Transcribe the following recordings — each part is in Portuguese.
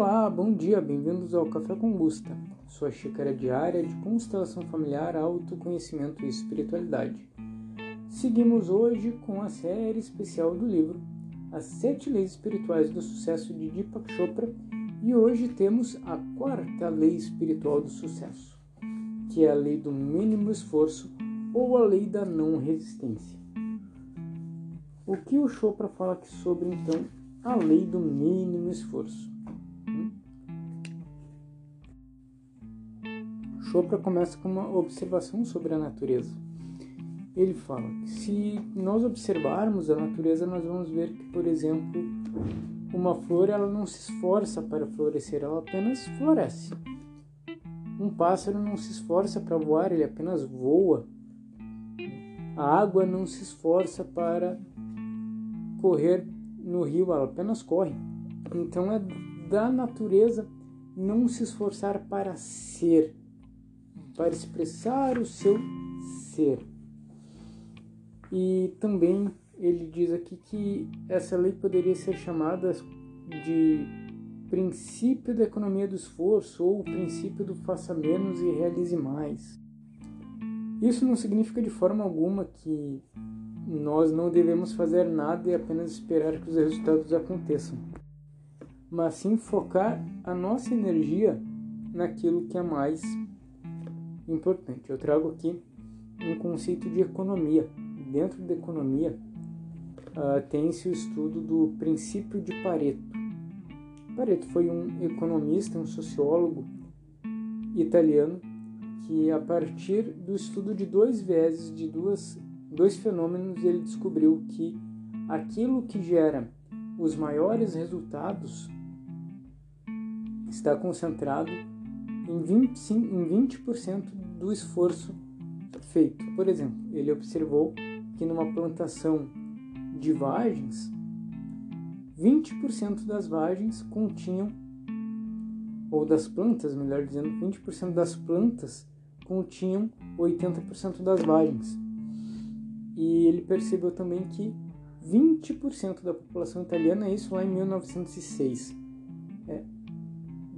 Olá, bom dia, bem-vindos ao Café com Gusta, sua xícara diária de constelação familiar, autoconhecimento e espiritualidade. Seguimos hoje com a série especial do livro As Sete Leis Espirituais do Sucesso de Deepak Chopra e hoje temos a quarta lei espiritual do sucesso, que é a lei do mínimo esforço ou a lei da não resistência. O que o Chopra fala aqui sobre então a lei do mínimo esforço? Chopra começa com uma observação sobre a natureza. Ele fala que se nós observarmos a natureza, nós vamos ver que, por exemplo, uma flor ela não se esforça para florescer, ela apenas floresce. Um pássaro não se esforça para voar, ele apenas voa. A água não se esforça para correr no rio, ela apenas corre. Então é da natureza não se esforçar para ser, para expressar o seu ser. E também ele diz aqui que essa lei poderia ser chamada de princípio da economia do esforço ou o princípio do faça menos e realize mais. Isso não significa de forma alguma que nós não devemos fazer nada e apenas esperar que os resultados aconteçam, mas sim focar a nossa energia naquilo que é mais importante. Eu trago aqui um conceito de economia. Dentro da economia, uh, tem-se o estudo do princípio de Pareto. Pareto foi um economista, um sociólogo italiano que, a partir do estudo de dois vieses, de duas, dois fenômenos, ele descobriu que aquilo que gera os maiores resultados está concentrado em 20%, em 20% do esforço feito. Por exemplo, ele observou que numa plantação de vagens, 20% das vagens continham, ou das plantas, melhor dizendo, 20% das plantas continham 80% das vagens. E ele percebeu também que 20% da população italiana, isso lá em 1906,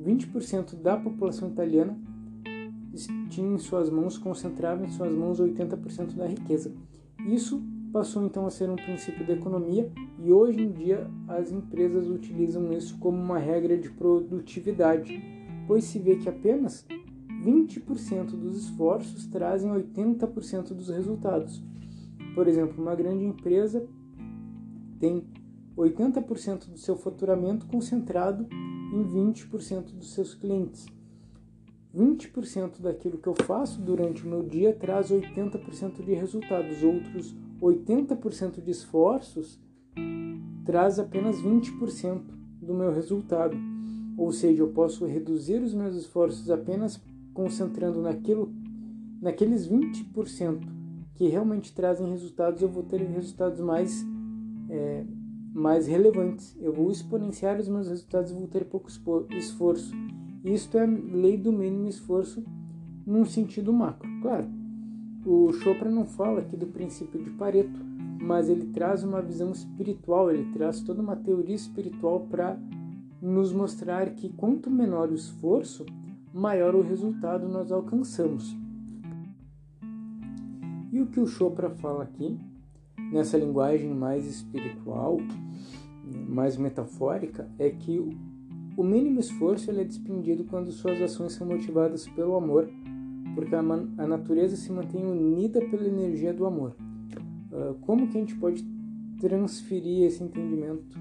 20% da população italiana tinha em suas mãos, concentrava em suas mãos 80% da riqueza. Isso passou então a ser um princípio da economia e hoje em dia as empresas utilizam isso como uma regra de produtividade, pois se vê que apenas 20% dos esforços trazem 80% dos resultados. Por exemplo, uma grande empresa tem 80% do seu faturamento concentrado em 20% dos seus clientes. 20% daquilo que eu faço durante o meu dia traz 80% de resultados. Outros 80% de esforços traz apenas 20% do meu resultado. Ou seja, eu posso reduzir os meus esforços apenas concentrando naquilo, naqueles 20% que realmente trazem resultados, eu vou ter resultados mais é, mais relevantes. Eu vou exponenciar os meus resultados e vou ter pouco esforço. Isto é lei do mínimo esforço num sentido macro. Claro, o Chopra não fala aqui do princípio de Pareto, mas ele traz uma visão espiritual, ele traz toda uma teoria espiritual para nos mostrar que quanto menor o esforço, maior o resultado nós alcançamos. E o que o Chopra fala aqui nessa linguagem mais espiritual, mais metafórica, é que o mínimo esforço é desprendido quando suas ações são motivadas pelo amor, porque a, a natureza se mantém unida pela energia do amor. Uh, como que a gente pode transferir esse entendimento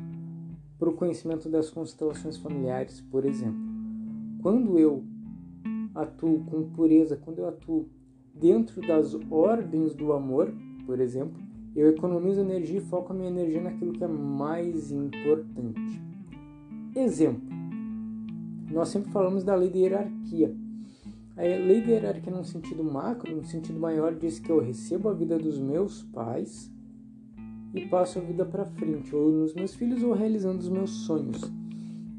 para o conhecimento das constelações familiares, por exemplo? Quando eu atuo com pureza, quando eu atuo dentro das ordens do amor, por exemplo, eu economizo energia e foco a minha energia naquilo que é mais importante. Exemplo: nós sempre falamos da lei da hierarquia. A lei da hierarquia, num sentido macro, num sentido maior, diz que eu recebo a vida dos meus pais e passo a vida para frente, ou nos meus filhos, ou realizando os meus sonhos.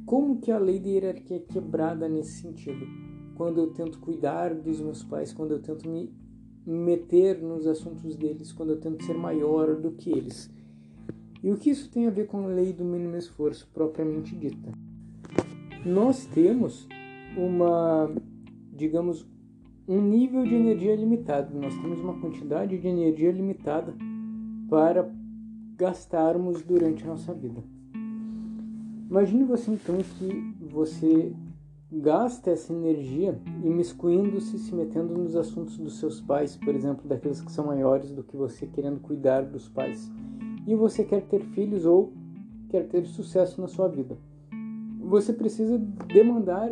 Como que a lei da hierarquia é quebrada nesse sentido? Quando eu tento cuidar dos meus pais, quando eu tento me meter nos assuntos deles quando eu tento ser maior do que eles. E o que isso tem a ver com a lei do mínimo esforço propriamente dita? Nós temos uma, digamos, um nível de energia limitado. Nós temos uma quantidade de energia limitada para gastarmos durante a nossa vida. Imagine você então que você gasta essa energia imiscuindo-se, se metendo nos assuntos dos seus pais, por exemplo, daqueles que são maiores do que você, querendo cuidar dos pais. E você quer ter filhos ou quer ter sucesso na sua vida. Você precisa demandar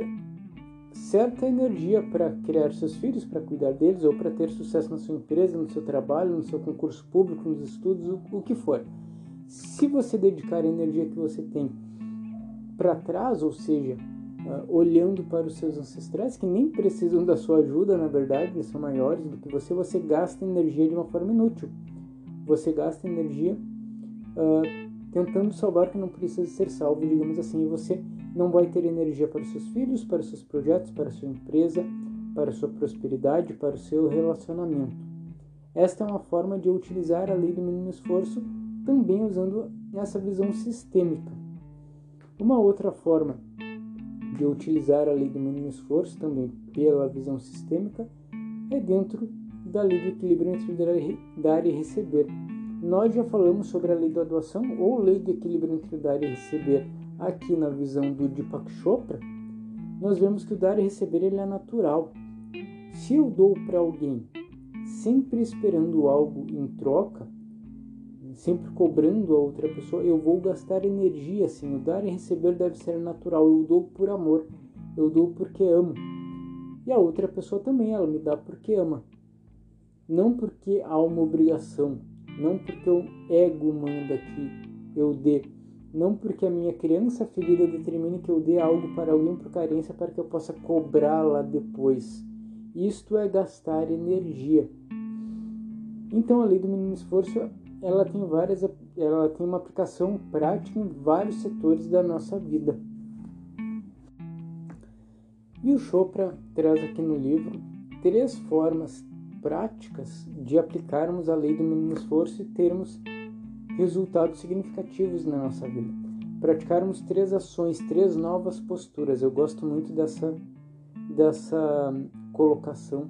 certa energia para criar seus filhos, para cuidar deles ou para ter sucesso na sua empresa, no seu trabalho, no seu concurso público, nos estudos, o, o que for. Se você dedicar a energia que você tem para trás, ou seja, uh, olhando para os seus ancestrais que nem precisam da sua ajuda, na verdade, eles são maiores do que você, você gasta energia de uma forma inútil. Você gasta energia uh, tentando salvar que não precisa ser salvo, digamos assim, e você não vai ter energia para seus filhos, para seus projetos, para sua empresa, para sua prosperidade, para o seu relacionamento. Esta é uma forma de utilizar a lei do mínimo esforço, também usando essa visão sistêmica. Uma outra forma de utilizar a lei do mínimo esforço, também pela visão sistêmica, é dentro da lei do equilíbrio entre dar e receber. Nós já falamos sobre a lei da doação ou lei do equilíbrio entre dar e receber aqui na visão do Deepak Chopra. Nós vemos que o dar e receber ele é natural. Se eu dou para alguém sempre esperando algo em troca, sempre cobrando a outra pessoa, eu vou gastar energia assim. O dar e receber deve ser natural. Eu dou por amor, eu dou porque amo. E a outra pessoa também, ela me dá porque ama. Não porque há uma obrigação, não porque o ego manda que eu dê, não porque a minha criança ferida determine que eu dê algo para alguém por carência para que eu possa cobrá-la depois. Isto é gastar energia. Então a lei do mínimo esforço ela tem várias ela tem uma aplicação prática em vários setores da nossa vida. E o Chopra traz aqui no livro três formas práticas de aplicarmos a lei do mínimo esforço e termos resultados significativos na nossa vida. Praticarmos três ações, três novas posturas. Eu gosto muito dessa dessa colocação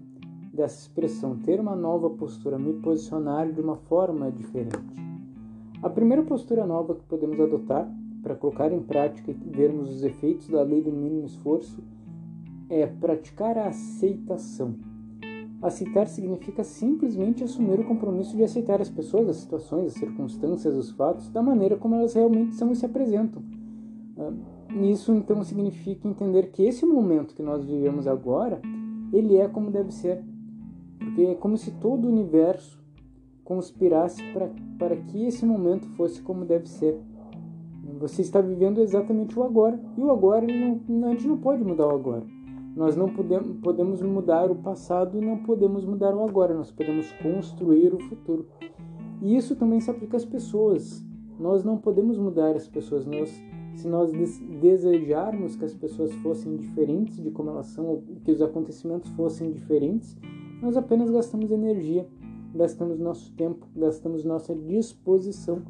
dessa expressão, ter uma nova postura, me posicionar de uma forma diferente. A primeira postura nova que podemos adotar para colocar em prática e vermos os efeitos da lei do mínimo esforço é praticar a aceitação. Aceitar significa simplesmente assumir o compromisso de aceitar as pessoas, as situações, as circunstâncias, os fatos da maneira como elas realmente são e se apresentam. Ah, isso então significa entender que esse momento que nós vivemos agora, ele é como deve ser, porque é como se todo o universo conspirasse para, que esse momento fosse como deve ser. Você está vivendo exatamente o agora. E o agora, não, a gente não pode mudar o agora. Nós não podemos, podemos mudar o passado não podemos mudar o agora. Nós podemos construir o futuro. E isso também se aplica às pessoas. Nós não podemos mudar as pessoas. Nós, se nós desejarmos que as pessoas fossem diferentes de como elas são, que os acontecimentos fossem diferentes, nós apenas gastamos energia, gastamos nosso tempo, gastamos nossa disposição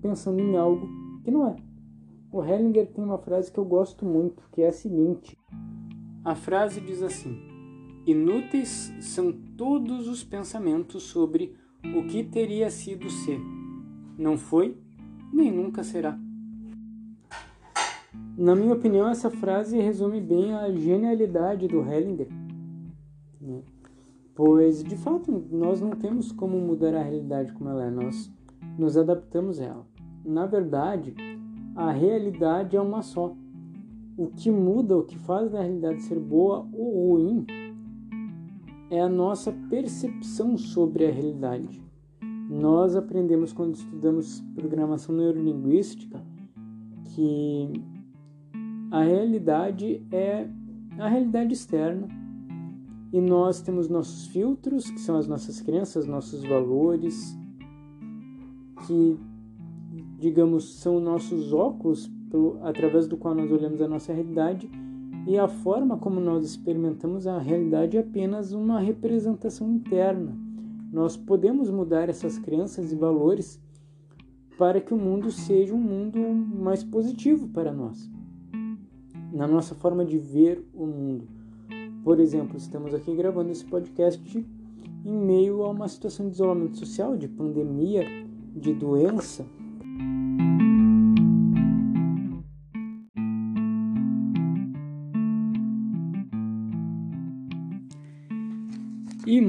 pensando em algo que não é. O Hellinger tem uma frase que eu gosto muito, que é a seguinte: A frase diz assim: Inúteis são todos os pensamentos sobre o que teria sido ser. Não foi, nem nunca será. Na minha opinião, essa frase resume bem a genialidade do Hellinger. Né? Pois, de fato, nós não temos como mudar a realidade como ela é, nós nos adaptamos a ela. Na verdade, a realidade é uma só. O que muda, o que faz a realidade ser boa ou ruim, é a nossa percepção sobre a realidade. Nós aprendemos quando estudamos programação neurolinguística que a realidade é a realidade externa e nós temos nossos filtros, que são as nossas crenças, nossos valores, que, digamos, são nossos óculos pelo, através do qual nós olhamos a nossa realidade, e a forma como nós experimentamos a realidade é apenas uma representação interna. Nós podemos mudar essas crenças e valores para que o mundo seja um mundo mais positivo para nós. na nossa forma de ver o mundo. Por exemplo, estamos aqui gravando esse podcast em meio a uma situação de isolamento social, de pandemia, de doença.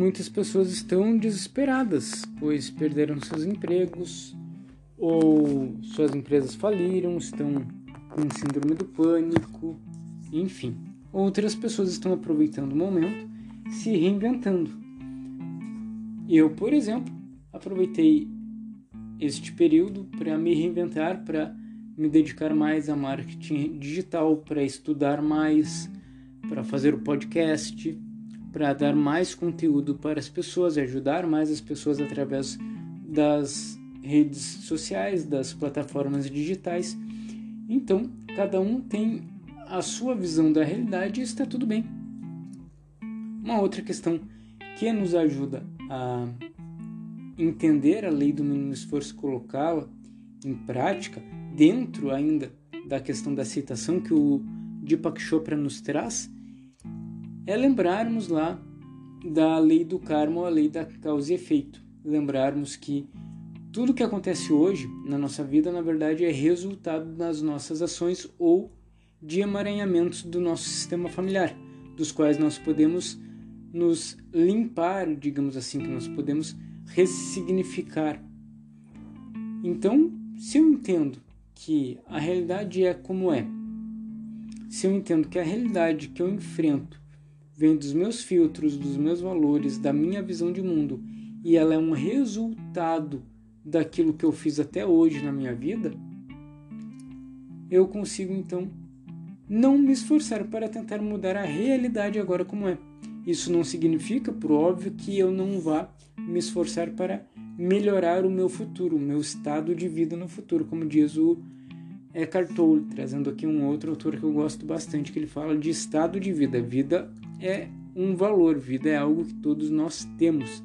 Muitas pessoas estão desesperadas, pois perderam seus empregos ou suas empresas faliram, estão com síndrome do pânico, enfim. Outras pessoas estão aproveitando o momento, se reinventando. Eu, por exemplo, aproveitei este período para me reinventar, para me dedicar mais a marketing digital, para estudar mais, para fazer o podcast para dar mais conteúdo para as pessoas, ajudar mais as pessoas através das redes sociais, das plataformas digitais. Então, cada um tem a sua visão da realidade e está tudo bem. Uma outra questão que nos ajuda a entender a lei do mínimo esforço, colocá-la em prática, dentro ainda da questão da aceitação que o Deepak Chopra nos traz, é lembrarmos lá da lei do karma, a lei da causa e efeito. Lembrarmos que tudo que acontece hoje na nossa vida, na verdade, é resultado das nossas ações ou de emaranhamentos do nosso sistema familiar, dos quais nós podemos nos limpar, digamos assim, que nós podemos ressignificar. Então, se eu entendo que a realidade é como é, se eu entendo que a realidade que eu enfrento vem dos meus filtros, dos meus valores, da minha visão de mundo e ela é um resultado daquilo que eu fiz até hoje na minha vida, eu consigo então não me esforçar para tentar mudar a realidade agora como é. Isso não significa, por óbvio, que eu não vá me esforçar para melhorar o meu futuro, o meu estado de vida no futuro, como diz o Eckhart Tolle, trazendo aqui um outro autor que eu gosto bastante, que ele fala de estado de vida. Vida é um valor, vida é algo que todos nós temos.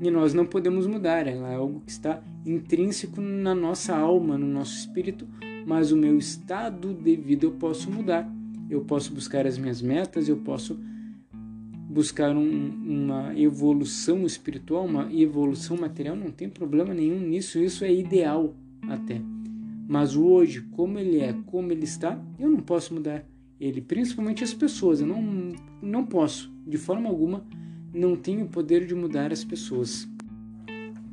E nós não podemos mudar, ela é algo que está intrínseco na nossa alma, no nosso espírito, mas o meu estado de vida eu posso mudar. Eu posso buscar as minhas metas, eu posso buscar um, uma evolução espiritual, uma evolução material, não tem problema nenhum nisso, isso é ideal até. Mas o hoje, como ele é, como ele está, eu não posso mudar ele, principalmente as pessoas. Eu não, não posso, de forma alguma, não tenho o poder de mudar as pessoas.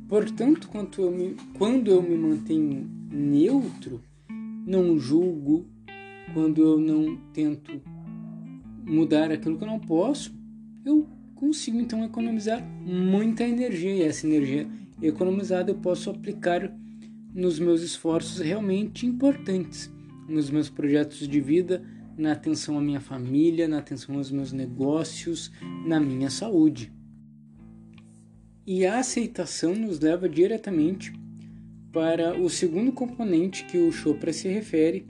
Portanto, quando eu me, quando eu me mantenho neutro, não julgo, quando eu não tento mudar aquilo que eu não posso, eu consigo então economizar muita energia e essa energia economizada eu posso aplicar nos meus esforços realmente importantes, nos meus projetos de vida, na atenção à minha família, na atenção aos meus negócios, na minha saúde. E a aceitação nos leva diretamente para o segundo componente que o Chopra se refere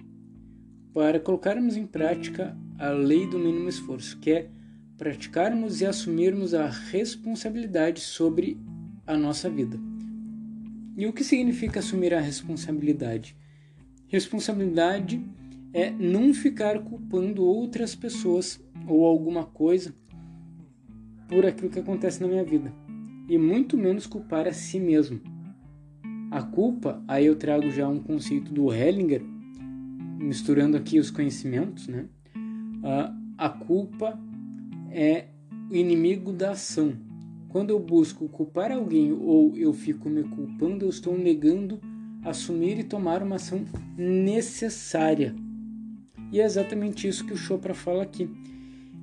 para colocarmos em prática a lei do mínimo esforço, que é praticarmos e assumirmos a responsabilidade sobre a nossa vida. E o que significa assumir a responsabilidade? Responsabilidade é não ficar culpando outras pessoas ou alguma coisa por aquilo que acontece na minha vida e muito menos culpar a si mesmo. A culpa, aí eu trago já um conceito do Hellinger, misturando aqui os conhecimentos, né? A culpa é o inimigo da ação. Quando eu busco culpar alguém ou eu fico me culpando, eu estou negando assumir e tomar uma ação necessária e é exatamente isso que o Chopra fala aqui.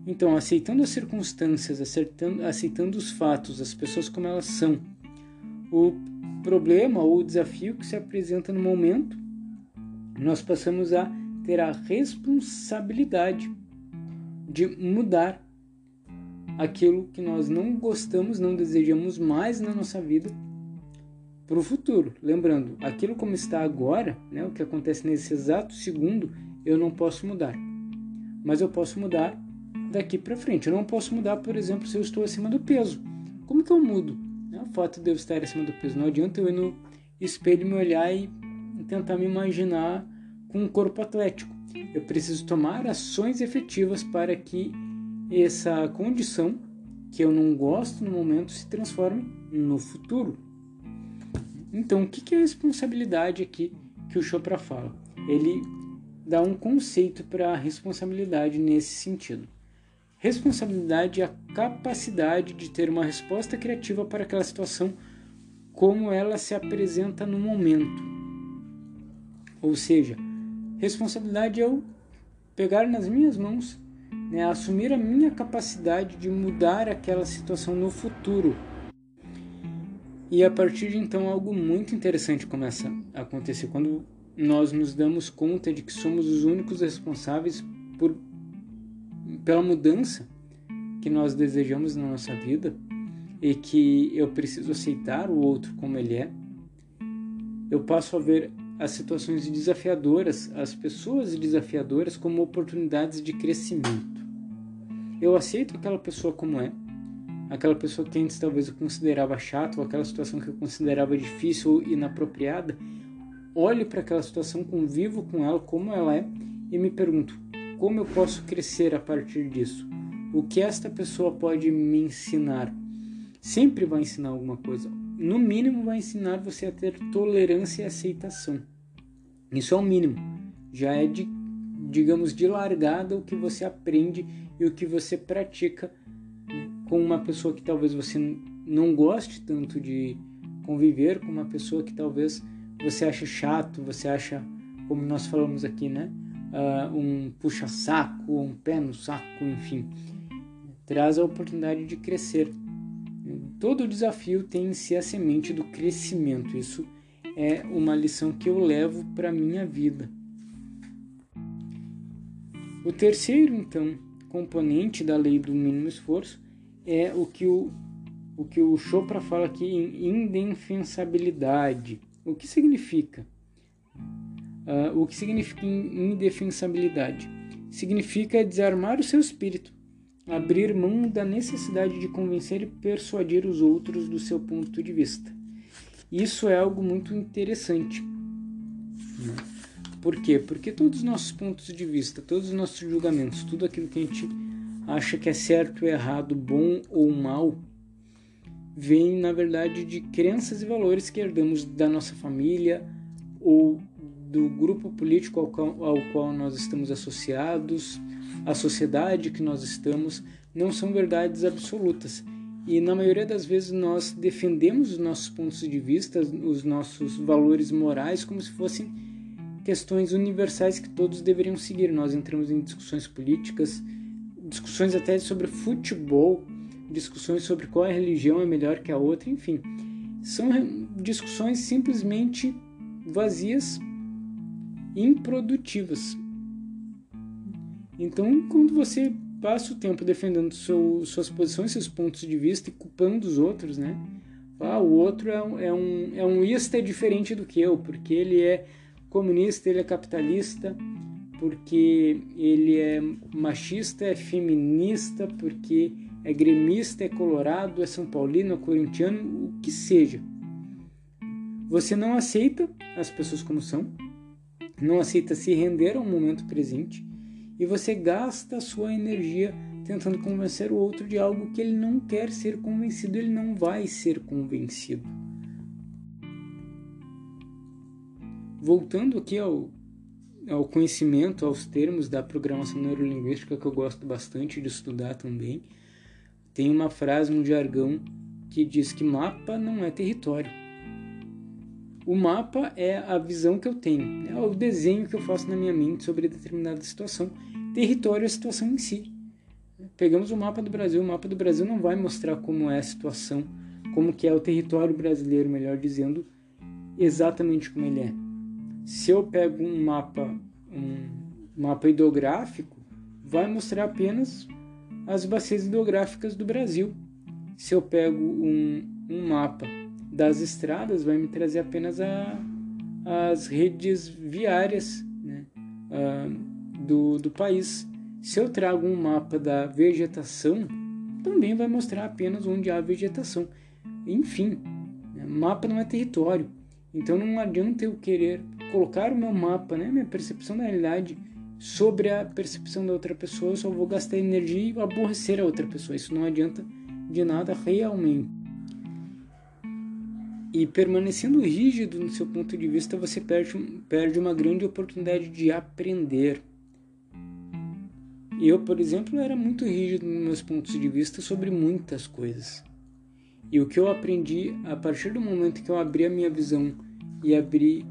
Então, aceitando as circunstâncias, aceitando, aceitando os fatos, as pessoas como elas são, o problema ou o desafio que se apresenta no momento, nós passamos a ter a responsabilidade de mudar aquilo que nós não gostamos, não desejamos mais na nossa vida para o futuro. Lembrando, aquilo como está agora, né, o que acontece nesse exato segundo, eu não posso mudar. Mas eu posso mudar daqui para frente. Eu não posso mudar, por exemplo, se eu estou acima do peso. Como que eu mudo? É o fato de eu estar acima do peso. Não adianta eu ir no espelho me olhar e tentar me imaginar com um corpo atlético. eu preciso tomar ações efetivas para que essa condição que eu não gosto no momento se transforme no futuro. Então, o que é a responsabilidade aqui que o Chopra fala? Ele dá um conceito para a responsabilidade nesse sentido. Responsabilidade é a capacidade de ter uma resposta criativa para aquela situação como ela se apresenta no momento. Ou seja, responsabilidade é eu pegar nas minhas mãos, né, assumir a minha capacidade de mudar aquela situação no futuro. E a partir de então algo muito interessante começa a acontecer quando nós nos damos conta de que somos os únicos responsáveis por pela mudança que nós desejamos na nossa vida e que eu preciso aceitar o outro como ele é, eu passo a ver as situações desafiadoras, as pessoas desafiadoras como oportunidades de crescimento. Eu aceito aquela pessoa como é, aquela pessoa que antes talvez eu considerava chata ou aquela situação que eu considerava difícil ou inapropriada, olho para aquela situação, convivo com ela como ela é e me pergunto como eu posso crescer a partir disso? O que esta pessoa pode me ensinar? Sempre vai ensinar alguma coisa. No mínimo, vai ensinar você a ter tolerância e aceitação. Isso é o mínimo. Já é de, digamos, de largada o que você aprende e o que você pratica com uma pessoa que talvez você não goste tanto de conviver, com uma pessoa que talvez você acha chato, você acha, como nós falamos aqui, né? Uh, um puxa-saco, um pé no saco, enfim. Traz a oportunidade de crescer. Todo desafio tem em si a semente do crescimento. Isso é uma lição que eu levo para a minha vida. O terceiro, então, componente da lei do mínimo esforço é o que o, o, que o Chopra fala aqui em indefensabilidade. O que significa? Uh, o que significa indefensabilidade? Significa desarmar o seu espírito, abrir mão da necessidade de convencer e persuadir os outros do seu ponto de vista. Isso é algo muito interessante. Né? Por quê? Porque todos os nossos pontos de vista, todos os nossos julgamentos, tudo aquilo que a gente acha que é certo, errado, bom ou mal, vem na verdade de crenças e valores que herdamos da nossa família ou do grupo político ao qual, ao qual nós estamos associados, a sociedade que nós estamos, não são verdades absolutas. E na maioria das vezes nós defendemos os nossos pontos de vista, os nossos valores morais, como se fossem questões universais que todos deveriam seguir. Nós entramos em discussões políticas, discussões até sobre futebol, discussões sobre qual religião é melhor que a outra, enfim. São discussões simplesmente vazias, improdutivas. Então, quando você passa o tempo defendendo seu, suas posições, seus pontos de vista e culpando os outros, né? Ah, o outro é um, é um, é um ista diferente do que eu, porque ele é comunista, ele é capitalista, porque ele é machista, é feminista, porque é gremista, é colorado, é são paulino, é corintiano, o que seja. Você não aceita as pessoas como são, não aceita se render ao momento presente e você gasta a sua energia tentando convencer o outro de algo que ele não quer ser convencido, ele não vai ser convencido. Voltando aqui ao, ao conhecimento, aos termos da programação neurolinguística que eu gosto bastante de estudar também, tem uma frase no jargão que diz que mapa não é território. O mapa é a visão que eu tenho, é o desenho que eu faço na minha mente sobre determinada situação território é a situação em si. Pegamos o mapa do Brasil, o mapa do Brasil não vai mostrar como é a situação, como que é o território brasileiro, melhor dizendo, exatamente como ele é. Se eu pego um mapa, um mapa hidrográfico, vai mostrar apenas as bacias hidrográficas do Brasil. Se eu pego um, um mapa das estradas, vai me trazer apenas a, as redes viárias, né? Uh, do, do país. Se eu trago um mapa da vegetação, também vai mostrar apenas onde há vegetação. Enfim, né, mapa não é território. Então não adianta eu querer colocar o meu mapa, né, minha percepção da realidade sobre a percepção da outra pessoa, eu só vou gastar energia e aborrecer a outra pessoa. Isso não adianta de nada realmente. E permanecendo rígido no seu ponto de vista, você perde, perde uma grande oportunidade de aprender. Eu, por exemplo, era muito rígido nos meus pontos de vista sobre muitas coisas. E o que eu aprendi a partir do momento que eu abri a minha visão e abri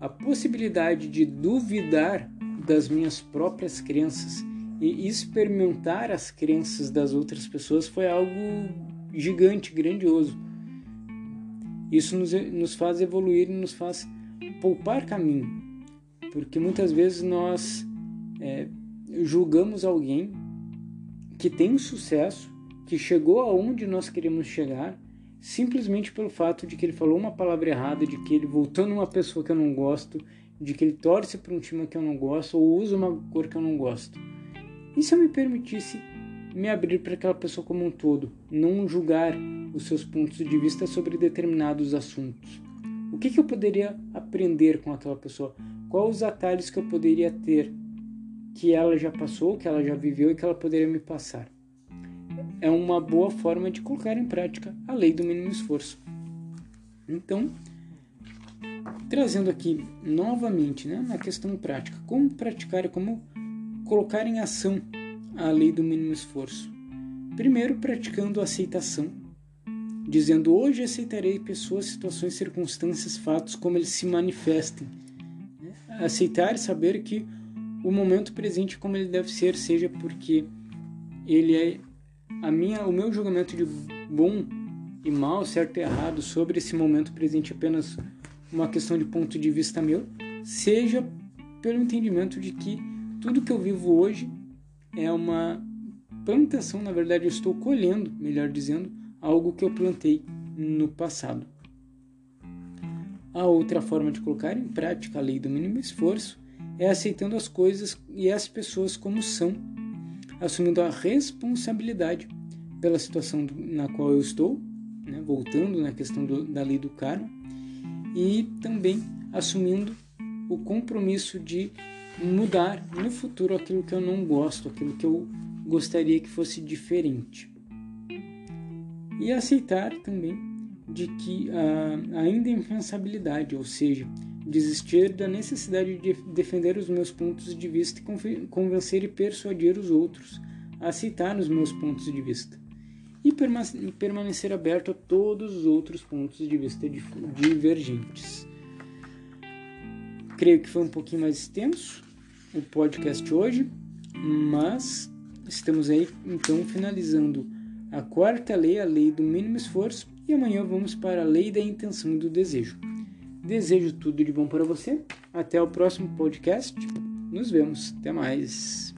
a possibilidade de duvidar das minhas próprias crenças e experimentar as crenças das outras pessoas foi algo gigante, grandioso. Isso nos, nos faz evoluir e nos faz poupar caminho, porque muitas vezes nós é, julgamos alguém que tem sucesso, que chegou aonde nós queremos chegar, simplesmente pelo fato de que ele falou uma palavra errada, de que ele voltou numa pessoa que eu não gosto, de que ele torce para um time que eu não gosto ou usa uma cor que eu não gosto. E se eu me permitisse me abrir para aquela pessoa como um todo, não julgar os seus pontos de vista sobre determinados assuntos? O que, que eu poderia aprender com aquela pessoa? Quais os atalhos que eu poderia ter que ela já passou, que ela já viveu e que ela poderia me passar? É uma boa forma de colocar em prática a lei do mínimo esforço. Então, trazendo aqui novamente né, na questão prática, como praticar, como colocar em ação a lei do mínimo esforço. Primeiro, praticando a aceitação, dizendo hoje aceitarei pessoas, situações, circunstâncias, fatos como eles se manifestem. Aceitar e saber que o momento presente como ele deve ser, seja porque ele é a minha, o meu julgamento de bom e mal, certo e errado sobre esse momento presente apenas uma questão de ponto de vista meu, seja pelo entendimento de que tudo que eu vivo hoje é uma plantação, na verdade eu estou colhendo, melhor dizendo, algo que eu plantei no passado. A outra forma de colocar em prática a lei do mínimo esforço é aceitando as coisas e as pessoas como são, assumindo a responsabilidade pela situação na qual eu estou, né, voltando na questão do, da lei do karma, e também assumindo o compromisso de mudar no futuro aquilo que eu não gosto, aquilo que eu gostaria que fosse diferente. E aceitar também de que a, a indefensabilidade, ou seja, desistir da necessidade de defender os meus pontos de vista e convencer e persuadir os outros a aceitar os meus pontos de vista e permanecer aberto a todos os outros pontos de vista divergentes. Creio que foi um pouquinho mais extenso o podcast hoje, mas estamos aí então finalizando a quarta lei, a lei do mínimo esforço, e amanhã vamos para a lei da intenção e do desejo. Desejo tudo de bom para você. Até o próximo podcast. Nos vemos. Até mais.